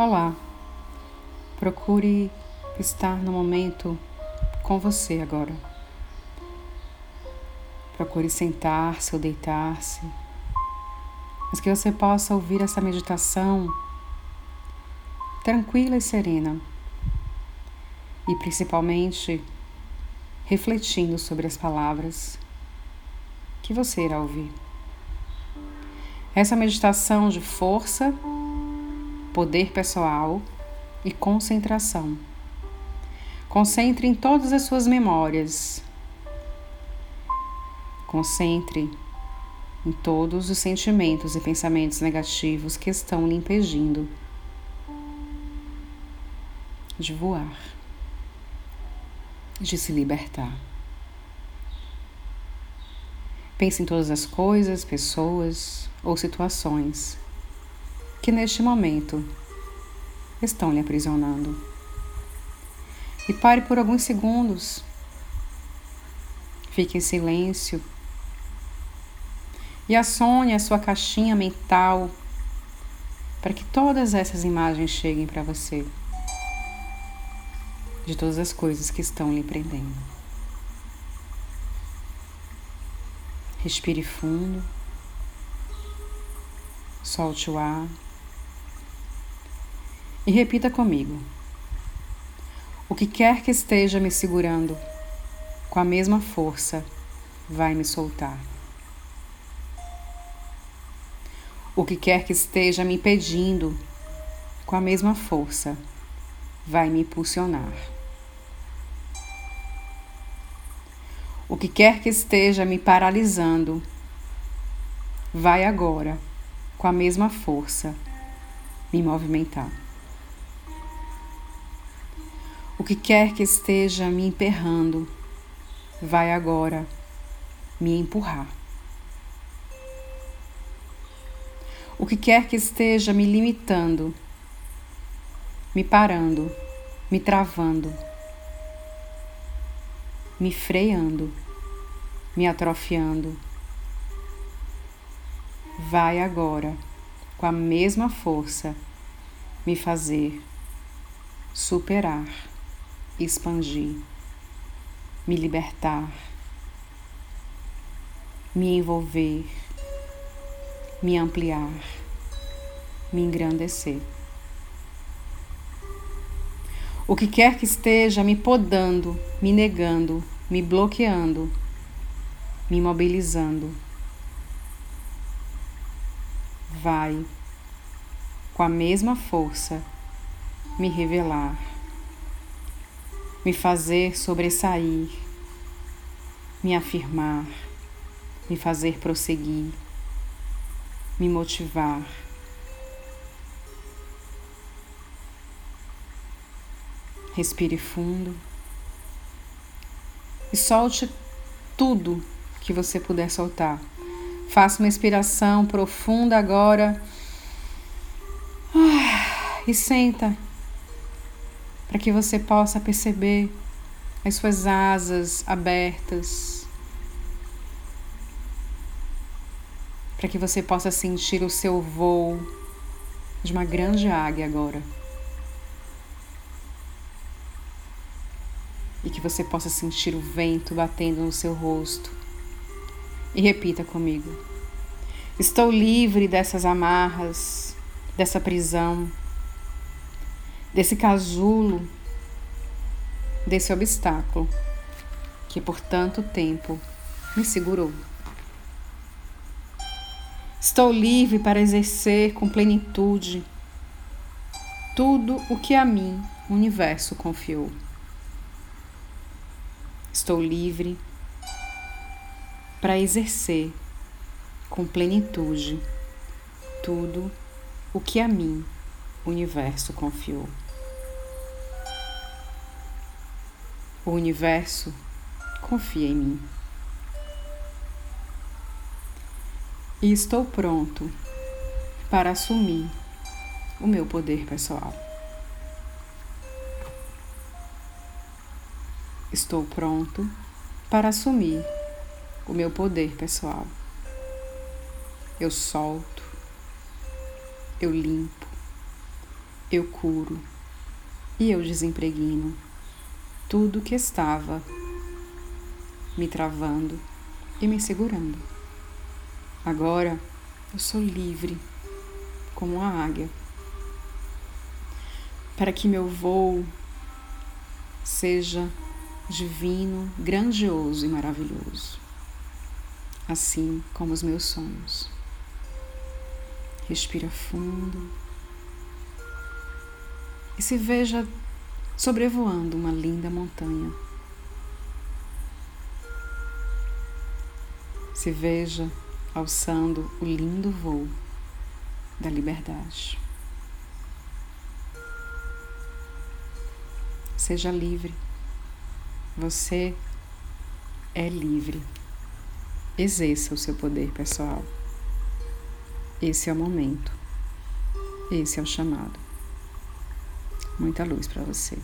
Olá, procure estar no momento com você agora. Procure sentar-se ou deitar-se, mas que você possa ouvir essa meditação tranquila e serena, e principalmente refletindo sobre as palavras que você irá ouvir. Essa meditação de força poder pessoal e concentração. Concentre em todas as suas memórias. Concentre em todos os sentimentos e pensamentos negativos que estão lhe impedindo de voar, de se libertar. Pense em todas as coisas, pessoas ou situações que neste momento estão lhe aprisionando. E pare por alguns segundos. Fique em silêncio. E acione a sua caixinha mental para que todas essas imagens cheguem para você de todas as coisas que estão lhe prendendo. Respire fundo, solte o ar. E repita comigo: O que quer que esteja me segurando, com a mesma força, vai me soltar. O que quer que esteja me impedindo, com a mesma força, vai me impulsionar. O que quer que esteja me paralisando, vai agora, com a mesma força, me movimentar. Que quer que esteja me emperrando, vai agora me empurrar. O que quer que esteja me limitando, me parando, me travando, me freando, me atrofiando, vai agora, com a mesma força, me fazer superar expandir, me libertar, me envolver, me ampliar, me engrandecer. O que quer que esteja me podando, me negando, me bloqueando, me imobilizando, vai, com a mesma força, me revelar me fazer sobressair, me afirmar, me fazer prosseguir, me motivar. Respire fundo e solte tudo que você puder soltar. Faça uma inspiração profunda agora. Ah, e senta para que você possa perceber as suas asas abertas, para que você possa sentir o seu voo de uma grande águia agora. E que você possa sentir o vento batendo no seu rosto. E repita comigo: Estou livre dessas amarras, dessa prisão desse casulo, desse obstáculo que por tanto tempo me segurou. Estou livre para exercer com plenitude tudo o que a mim o universo confiou. Estou livre para exercer com plenitude tudo o que a mim o universo confiou. O universo confia em mim. E estou pronto para assumir o meu poder pessoal. Estou pronto para assumir o meu poder pessoal. Eu solto, eu limpo, eu curo e eu desempregno tudo que estava me travando e me segurando. Agora eu sou livre como a águia, para que meu voo seja divino, grandioso e maravilhoso, assim como os meus sonhos. Respira fundo e se veja sobrevoando uma linda montanha. Se veja alçando o lindo voo da liberdade. Seja livre. Você é livre. Exerça o seu poder pessoal. Esse é o momento. Esse é o chamado. Muita luz para você.